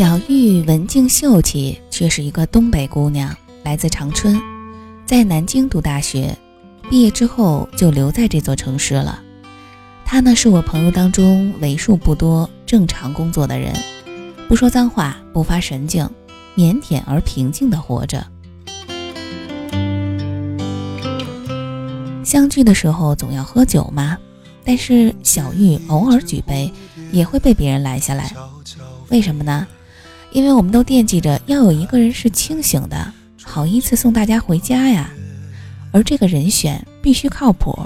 小玉文静秀气，却是一个东北姑娘，来自长春，在南京读大学，毕业之后就留在这座城市了。她呢，是我朋友当中为数不多正常工作的人，不说脏话，不发神经，腼腆而平静地活着。相聚的时候总要喝酒嘛，但是小玉偶尔举杯，也会被别人拦下来。为什么呢？因为我们都惦记着要有一个人是清醒的，好依次送大家回家呀。而这个人选必须靠谱，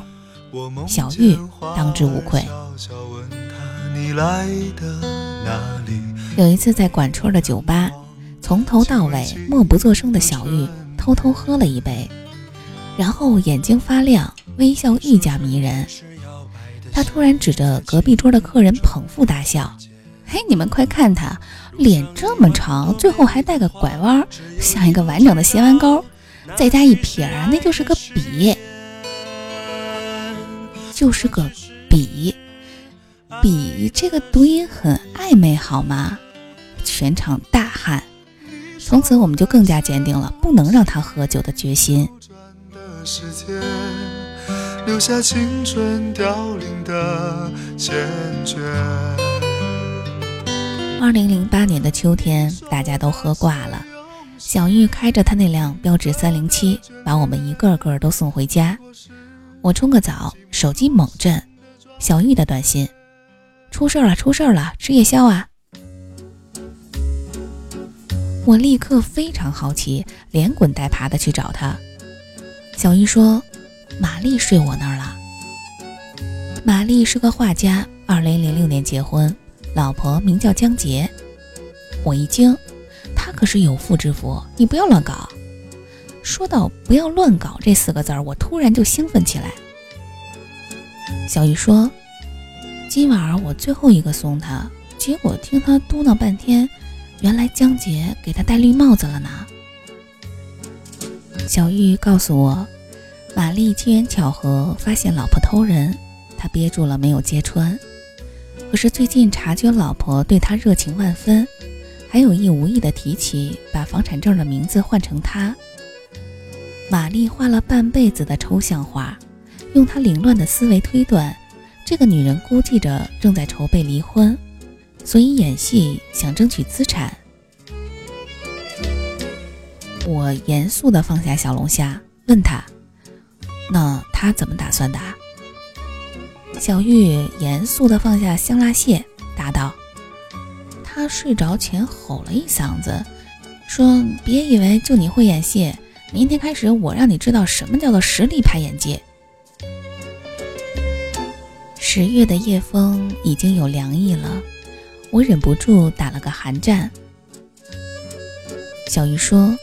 小玉当之无愧。有一次在管村的酒吧，从头到尾默不作声的小玉偷偷喝了一杯，然后眼睛发亮，微笑愈加迷人。他突然指着隔壁桌的客人捧腹大笑。嘿，你们快看他，脸这么长，最后还带个拐弯，像一个完整的斜弯钩，再加一撇啊，那就是个笔，就是个笔，笔这个读音很暧昧，好吗？全场大喊。从此我们就更加坚定了不能让他喝酒的决心。留下青春凋零的坚决。二零零八年的秋天，大家都喝挂了。小玉开着他那辆标致三零七，把我们一个个都送回家。我冲个澡，手机猛震，小玉的短信：出事了，出事了，吃夜宵啊！我立刻非常好奇，连滚带爬的去找他。小玉说：“玛丽睡我那儿了。”玛丽是个画家，二零零六年结婚。老婆名叫江杰，我一惊，他可是有妇之夫，你不要乱搞。说到“不要乱搞”这四个字儿，我突然就兴奋起来。小玉说：“今晚我最后一个送他，结果听他嘟囔半天，原来江杰给他戴绿帽子了呢。”小玉告诉我，玛丽机缘巧合发现老婆偷人，他憋住了没有揭穿。可是最近察觉老婆对他热情万分，还有意无意的提起把房产证的名字换成他。玛丽画了半辈子的抽象画，用她凌乱的思维推断，这个女人估计着正在筹备离婚，所以演戏想争取资产。我严肃地放下小龙虾，问他：“那他怎么打算的？”小玉严肃地放下香辣蟹，答道：“他睡着前吼了一嗓子，说：‘别以为就你会演戏，明天开始我让你知道什么叫做实力派演技。’”十月的夜风已经有凉意了，我忍不住打了个寒战。小玉说：“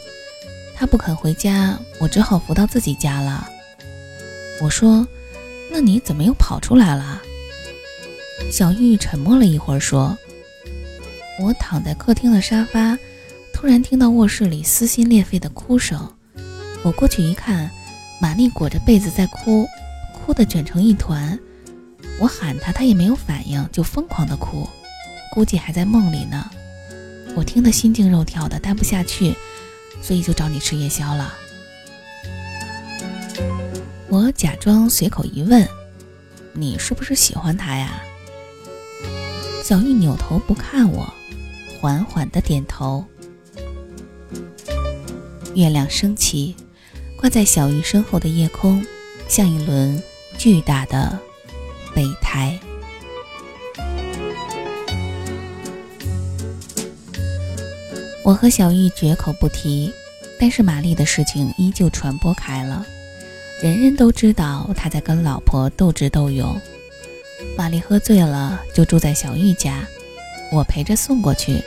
他不肯回家，我只好扶到自己家了。”我说。那你怎么又跑出来了？小玉沉默了一会儿，说：“我躺在客厅的沙发，突然听到卧室里撕心裂肺的哭声。我过去一看，玛丽裹着被子在哭，哭得卷成一团。我喊她，她也没有反应，就疯狂的哭，估计还在梦里呢。我听得心惊肉跳的，待不下去，所以就找你吃夜宵了。”我假装随口一问：“你是不是喜欢他呀？”小玉扭头不看我，缓缓的点头。月亮升起，挂在小玉身后的夜空，像一轮巨大的备胎。我和小玉绝口不提，但是玛丽的事情依旧传播开了。人人都知道他在跟老婆斗智斗勇。玛丽喝醉了，就住在小玉家，我陪着送过去，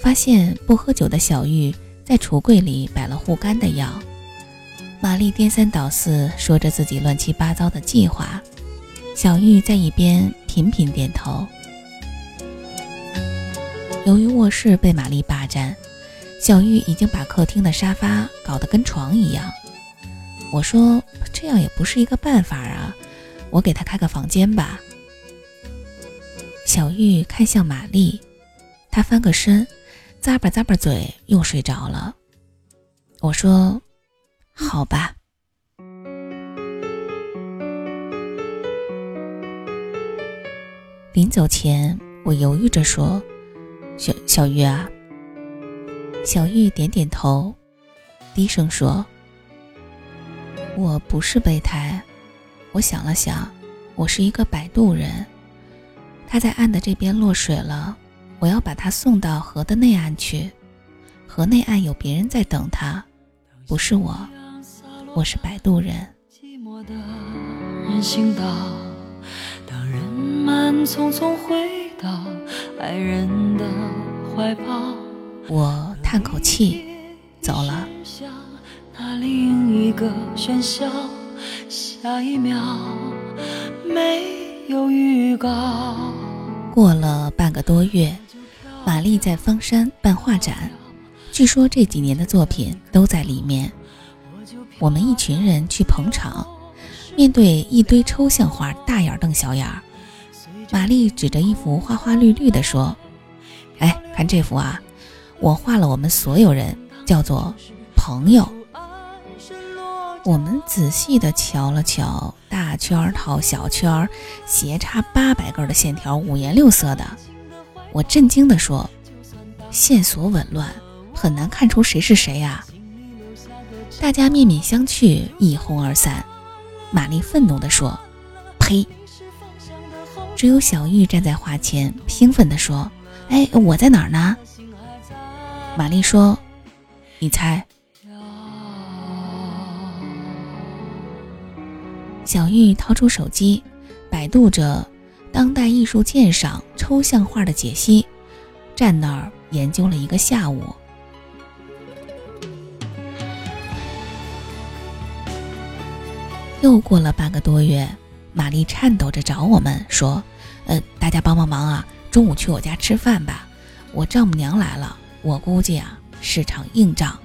发现不喝酒的小玉在橱柜里摆了护肝的药。玛丽颠三倒四说着自己乱七八糟的计划，小玉在一边频频点头。由于卧室被玛丽霸占，小玉已经把客厅的沙发搞得跟床一样。我说这样也不是一个办法啊，我给他开个房间吧。小玉看向玛丽，她翻个身，咂巴咂巴嘴，又睡着了。我说：“好吧。”临走前，我犹豫着说：“小小玉啊。”小玉点点头，低声说：“我不是备胎。”我想了想，我是一个摆渡人。他在岸的这边落水了，我要把他送到河的内岸去。河内岸有别人在等他，不是我，我是摆渡人。匆匆回到爱人的怀抱。我叹口气，走了。那另一个喧嚣，下一秒没有预告。过了半个多月，玛丽在方山办画展，据说这几年的作品都在里面。我们一群人去捧场，面对一堆抽象画，大眼瞪小眼儿。玛丽指着一幅花花绿绿的说：“哎，看这幅啊，我画了我们所有人，叫做朋友。”我们仔细地瞧了瞧，大圈套小圈，斜插八百根的线条，五颜六色的。我震惊地说：“线索紊乱，很难看出谁是谁呀！”大家面面相觑，一哄而散。玛丽愤怒地说：“呸！”只有小玉站在画前，兴奋地说：“哎，我在哪儿呢？”玛丽说：“你猜。”小玉掏出手机，百度着“当代艺术鉴赏抽象画的解析”，站那儿研究了一个下午。又过了半个多月。玛丽颤抖着找我们说：“呃，大家帮帮忙啊！中午去我家吃饭吧，我丈母娘来了。我估计啊，是场硬仗。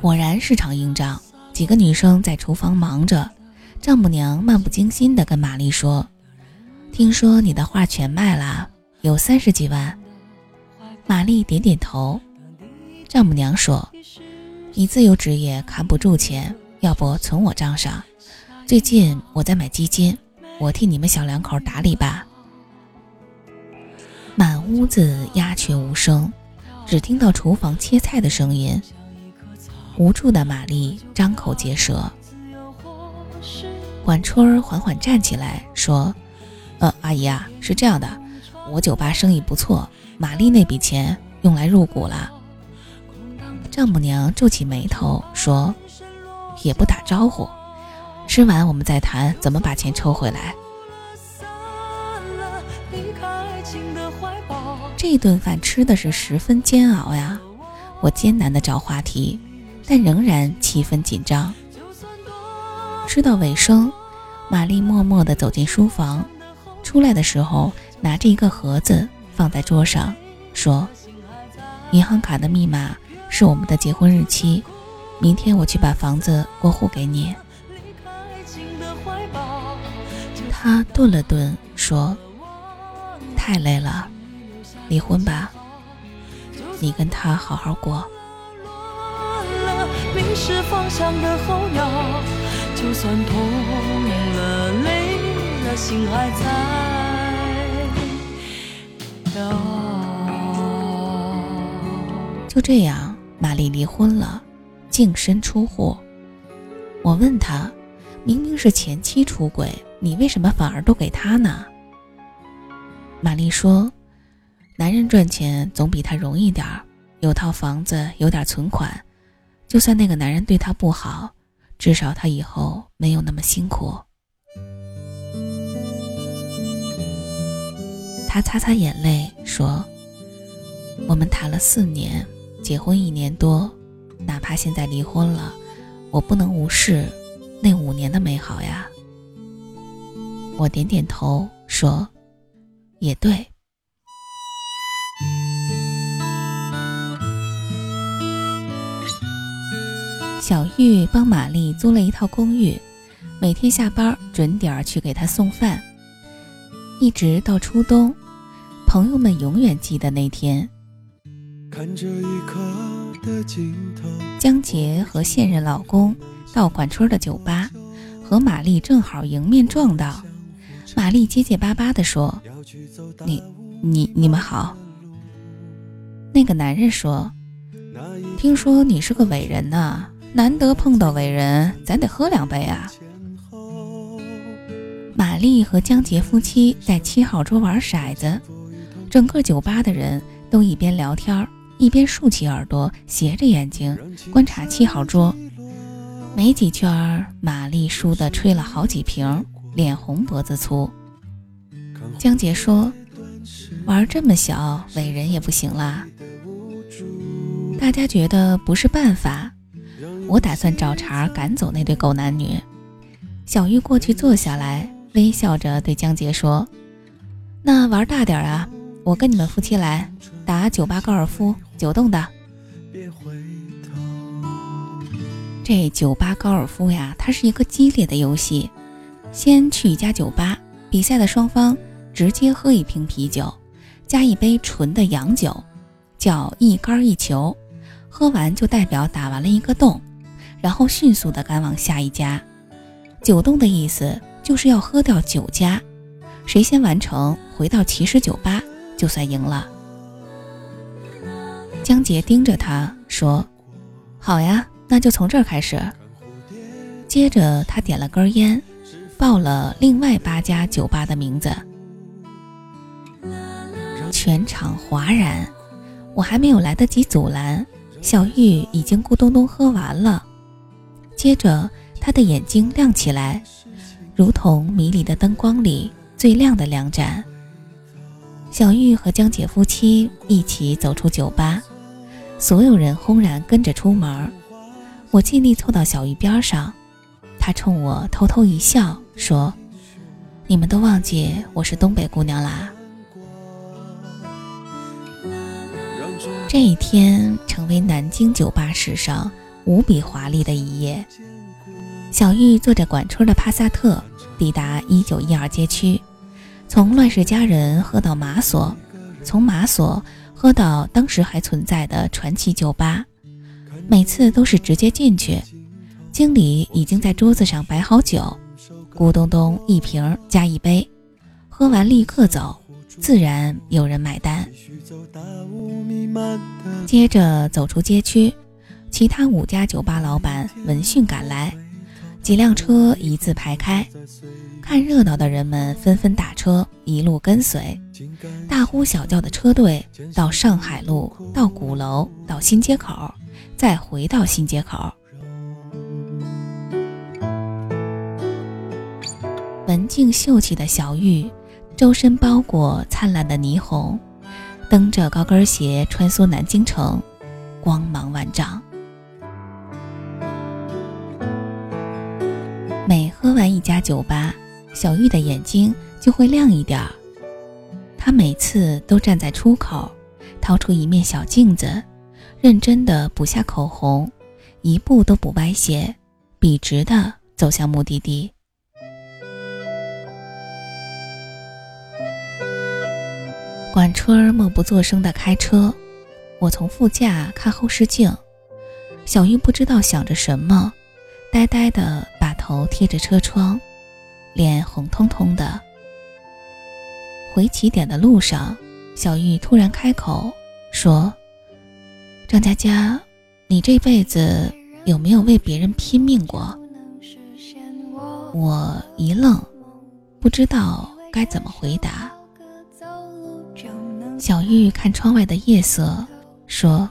果然是场硬仗。几个女生在厨房忙着，丈母娘漫不经心地跟玛丽说：‘听说你的画全卖了，有三十几万。’玛丽点点头。丈母娘说：‘你自由职业扛不住钱，要不存我账上。’”最近我在买基金，我替你们小两口打理吧。满屋子鸦雀无声，只听到厨房切菜的声音。无助的玛丽张口结舌。管春儿缓缓站起来说：“呃，阿姨啊，是这样的，我酒吧生意不错，玛丽那笔钱用来入股了。”丈母娘皱起眉头说：“也不打招呼。”吃完我们再谈怎么把钱抽回来。这顿饭吃的是十分煎熬呀，我艰难的找话题，但仍然气氛紧张。吃到尾声，玛丽默默地走进书房，出来的时候拿着一个盒子放在桌上，说：“银行卡的密码是我们的结婚日期，明天我去把房子过户给你。”他顿了顿，说：“太累了，离婚吧。你跟他好好过。”迷失方向的候鸟就这样，玛丽离婚了，净身出户。我问他：“明明是前妻出轨。”你为什么反而都给他呢？玛丽说：“男人赚钱总比他容易点儿，有套房子，有点存款，就算那个男人对她不好，至少她以后没有那么辛苦。”他擦擦眼泪说：“我们谈了四年，结婚一年多，哪怕现在离婚了，我不能无视那五年的美好呀。”我点点头说：“也对。”小玉帮玛丽租了一套公寓，每天下班准点去给她送饭。一直到初冬，朋友们永远记得那天，江杰和现任老公到管村的酒吧，和玛丽正好迎面撞到。玛丽结结巴巴地说：“你、你、你们好。”那个男人说：“听说你是个伟人呢，难得碰到伟人，咱得喝两杯啊。”玛丽和江杰夫妻在七号桌玩骰子，整个酒吧的人都一边聊天一边竖起耳朵，斜着眼睛观察七号桌。没几圈，玛丽输得吹了好几瓶，脸红脖子粗。江杰说：“玩这么小，伟人也不行啦。”大家觉得不是办法，我打算找茬赶走那对狗男女。小玉过去坐下来。微笑着对江杰说：“那玩大点啊，我跟你们夫妻来打酒吧高尔夫，九洞的。这酒吧高尔夫呀，它是一个激烈的游戏。先去一家酒吧，比赛的双方直接喝一瓶啤酒，加一杯纯的洋酒，叫一杆一球。喝完就代表打完了一个洞，然后迅速的赶往下一家。九洞的意思。”就是要喝掉九家，谁先完成回到骑士酒吧就算赢了。江杰盯着他说：“好呀，那就从这儿开始。”接着他点了根烟，报了另外八家酒吧的名字。全场哗然，我还没有来得及阻拦，小玉已经咕咚咚喝完了。接着他的眼睛亮起来。如同迷离的灯光里最亮的两盏。小玉和江姐夫妻一起走出酒吧，所有人轰然跟着出门。我尽力凑到小玉边上，她冲我偷偷一笑，说：“你们都忘记我是东北姑娘啦。”这一天成为南京酒吧史上无比华丽的一夜。小玉坐着管春的帕萨特抵达一九一二街区，从乱世佳人喝到马索，从马索喝到当时还存在的传奇酒吧。每次都是直接进去，经理已经在桌子上摆好酒，咕咚咚一瓶加一杯，喝完立刻走，自然有人买单。接着走出街区，其他五家酒吧老板闻讯赶来。几辆车一字排开，看热闹的人们纷纷打车，一路跟随，大呼小叫的车队到上海路，到鼓楼，到新街口，再回到新街口。文静秀气的小玉，周身包裹灿烂的霓虹，蹬着高跟鞋穿梭南京城，光芒万丈。完一家酒吧，小玉的眼睛就会亮一点儿。她每次都站在出口，掏出一面小镜子，认真的补下口红，一步都不歪斜，笔直的走向目的地。管春默不作声的开车，我从副驾看后视镜，小玉不知道想着什么，呆呆的。头贴着车窗，脸红彤彤的。回起点的路上，小玉突然开口说：“张佳佳，你这辈子有没有为别人拼命过？”我一愣，不知道该怎么回答。小玉看窗外的夜色，说：“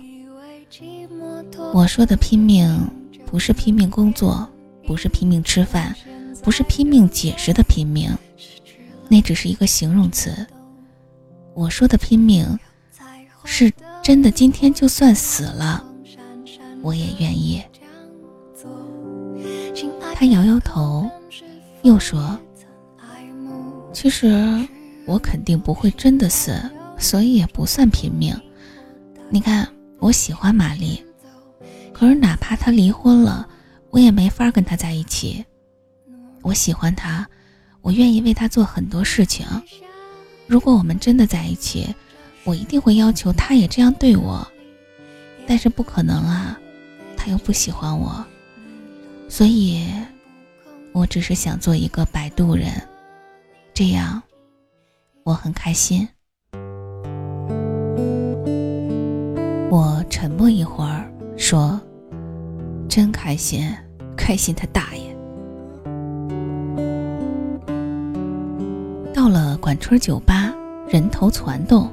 我说的拼命，不是拼命工作。”不是拼命吃饭，不是拼命解释的拼命，那只是一个形容词。我说的拼命，是真的。今天就算死了，我也愿意。他摇摇头，又说：“其实我肯定不会真的死，所以也不算拼命。你看，我喜欢玛丽，可是哪怕她离婚了。”我也没法跟他在一起。我喜欢他，我愿意为他做很多事情。如果我们真的在一起，我一定会要求他也这样对我，但是不可能啊，他又不喜欢我，所以，我只是想做一个摆渡人，这样，我很开心。我沉默一会儿，说：“真开心，开心他大爷！”到了管春酒吧，人头攒动，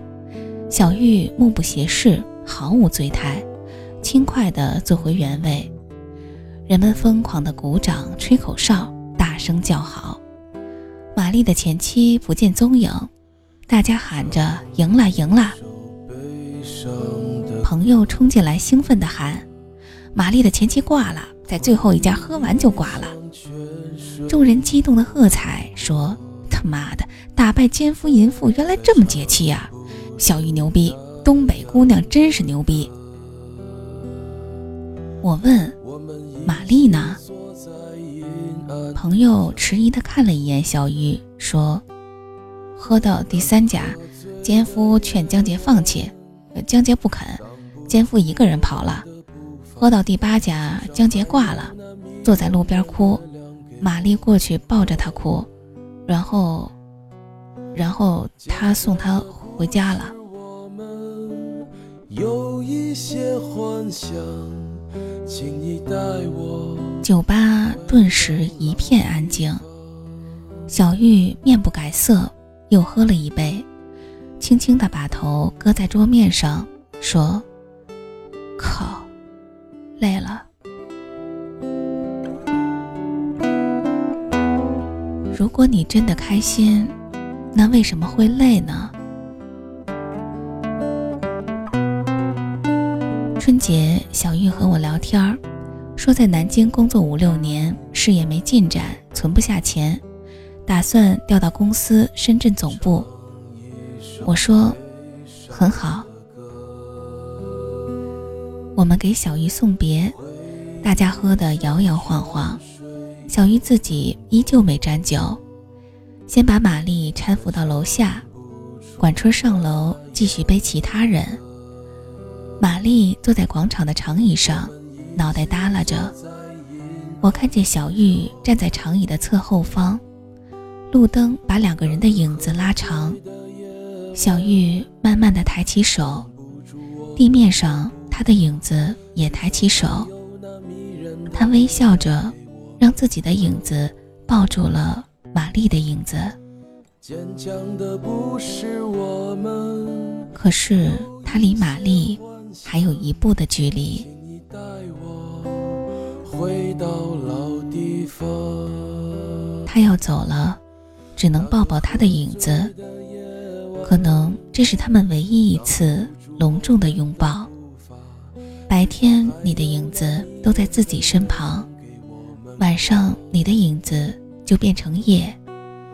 小玉目不斜视，毫无醉态，轻快地坐回原位。人们疯狂地鼓掌、吹口哨、大声叫好。玛丽的前妻不见踪影，大家喊着“赢了，赢了！”朋友冲进来，兴奋地喊：“玛丽的前妻挂了，在最后一家喝完就挂了。”众人激动的喝彩，说：“他妈的，打败奸夫淫妇，原来这么解气呀！小玉牛逼，东北姑娘真是牛逼。”我问：“玛丽呢？”朋友迟疑的看了一眼小玉，说：“喝到第三家，奸夫劝江杰放弃，江杰不肯。”奸夫一个人跑了，喝到第八家，江杰挂了，坐在路边哭。玛丽过去抱着他哭，然后，然后他送他回家了。酒吧顿时一片安静。小玉面不改色，又喝了一杯，轻轻地把头搁在桌面上，说。如果你真的开心，那为什么会累呢？春节，小玉和我聊天说在南京工作五六年，事业没进展，存不下钱，打算调到公司深圳总部。我说，很好。我们给小玉送别，大家喝得摇摇晃晃，小玉自己依旧没沾酒，先把玛丽搀扶到楼下，管春上楼继续背其他人。玛丽坐在广场的长椅上，脑袋耷拉着。我看见小玉站在长椅的侧后方，路灯把两个人的影子拉长。小玉慢慢的抬起手，地面上。他的影子也抬起手，他微笑着，让自己的影子抱住了玛丽的影子。可是他离玛丽还有一步的距离。他要走了，只能抱抱他的影子。可能这是他们唯一一次隆重的拥抱。白天，你的影子都在自己身旁；晚上，你的影子就变成夜，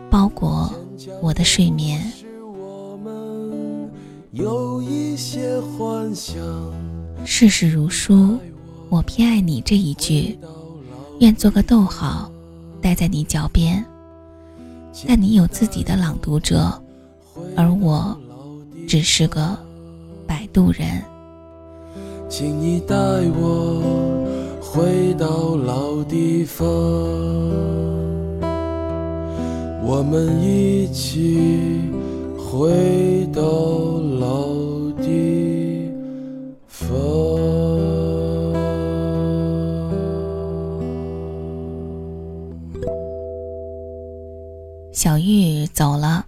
包裹我的睡眠。世事如书，我偏爱你这一句，愿做个逗号，待在你脚边。但你有自己的朗读者，而我只是个摆渡人。请你带我回到老地方，我们一起回到老地方。小玉走了，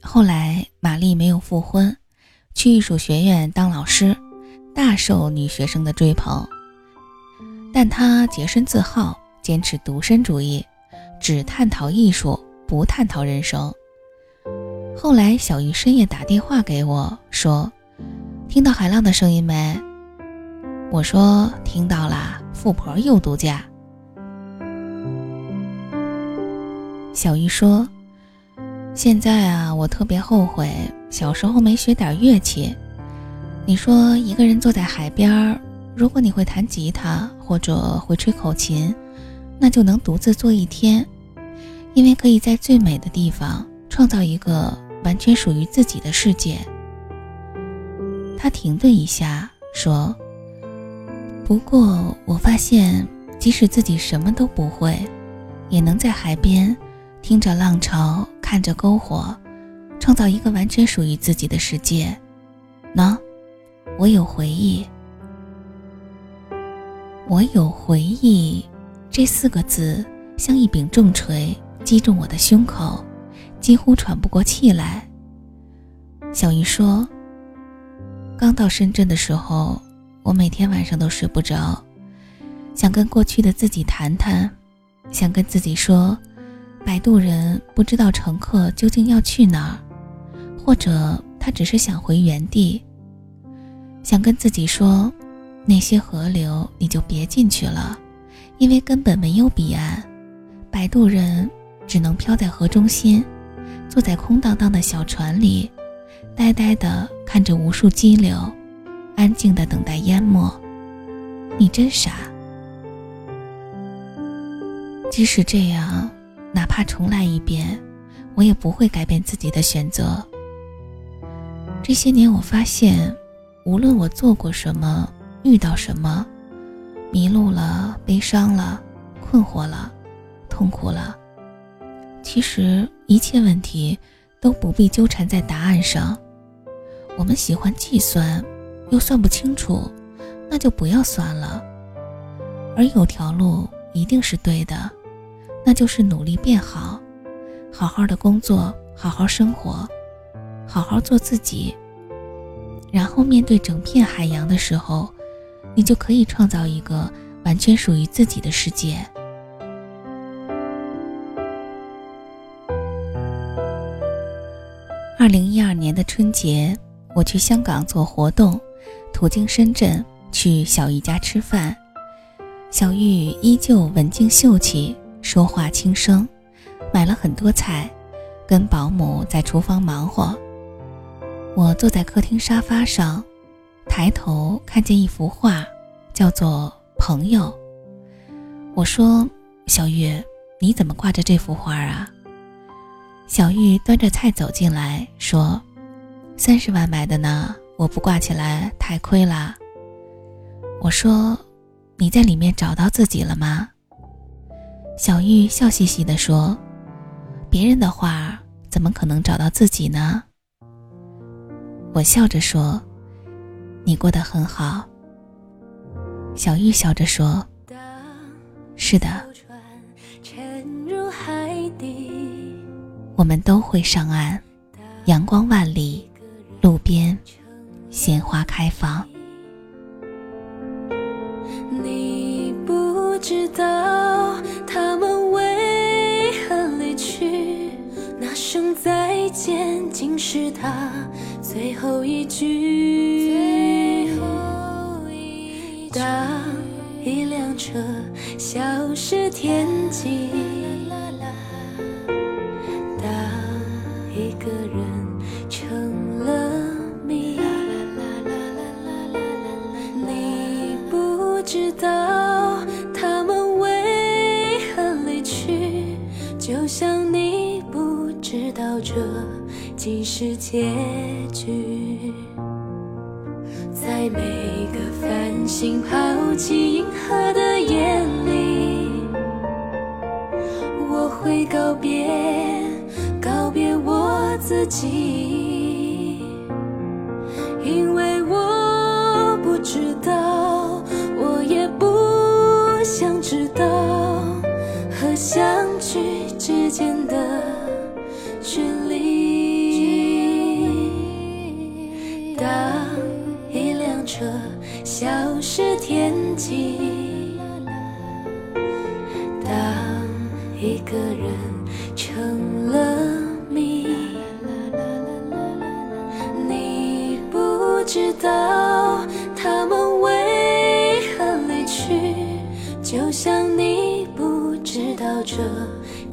后来玛丽没有复婚，去艺术学院当老师。大受女学生的追捧，但她洁身自好，坚持独身主义，只探讨艺术，不探讨人生。后来，小玉深夜打电话给我，说：“听到海浪的声音没？”我说：“听到了，富婆又度假。”小玉说：“现在啊，我特别后悔小时候没学点乐器。”你说一个人坐在海边儿，如果你会弹吉他或者会吹口琴，那就能独自坐一天，因为可以在最美的地方创造一个完全属于自己的世界。他停顿一下，说：“不过我发现，即使自己什么都不会，也能在海边听着浪潮，看着篝火，创造一个完全属于自己的世界。喏，我有回忆。我有回忆，这四个字像一柄重锤击中我的胸口，几乎喘不过气来。小鱼说：“刚到深圳的时候，我每天晚上都睡不着，想跟过去的自己谈谈，想跟自己说，摆渡人不知道乘客究竟要去哪儿，或者他只是想回原地。想跟自己说。”那些河流，你就别进去了，因为根本没有彼岸。摆渡人只能漂在河中心，坐在空荡荡的小船里，呆呆地看着无数激流，安静地等待淹没。你真傻。即使这样，哪怕重来一遍，我也不会改变自己的选择。这些年，我发现，无论我做过什么。遇到什么，迷路了，悲伤了，困惑了，痛苦了。其实一切问题都不必纠缠在答案上。我们喜欢计算，又算不清楚，那就不要算了。而有条路一定是对的，那就是努力变好，好好的工作，好好生活，好好做自己。然后面对整片海洋的时候。你就可以创造一个完全属于自己的世界。二零一二年的春节，我去香港做活动，途经深圳，去小玉家吃饭。小玉依旧文静秀气，说话轻声，买了很多菜，跟保姆在厨房忙活。我坐在客厅沙发上。抬头看见一幅画，叫做《朋友》。我说：“小玉，你怎么挂着这幅画啊？”小玉端着菜走进来，说：“三十万买的呢，我不挂起来太亏了。”我说：“你在里面找到自己了吗？”小玉笑嘻嘻地说：“别人的画怎么可能找到自己呢？”我笑着说。你过得很好，小玉笑着说：“是的，我们都会上岸，阳光万里，路边鲜花开放。”你不知道他们为何离去，那声再见竟是他最后一句。当一辆车消失天繁星抛弃银河的夜里，我会告别，告别我自己，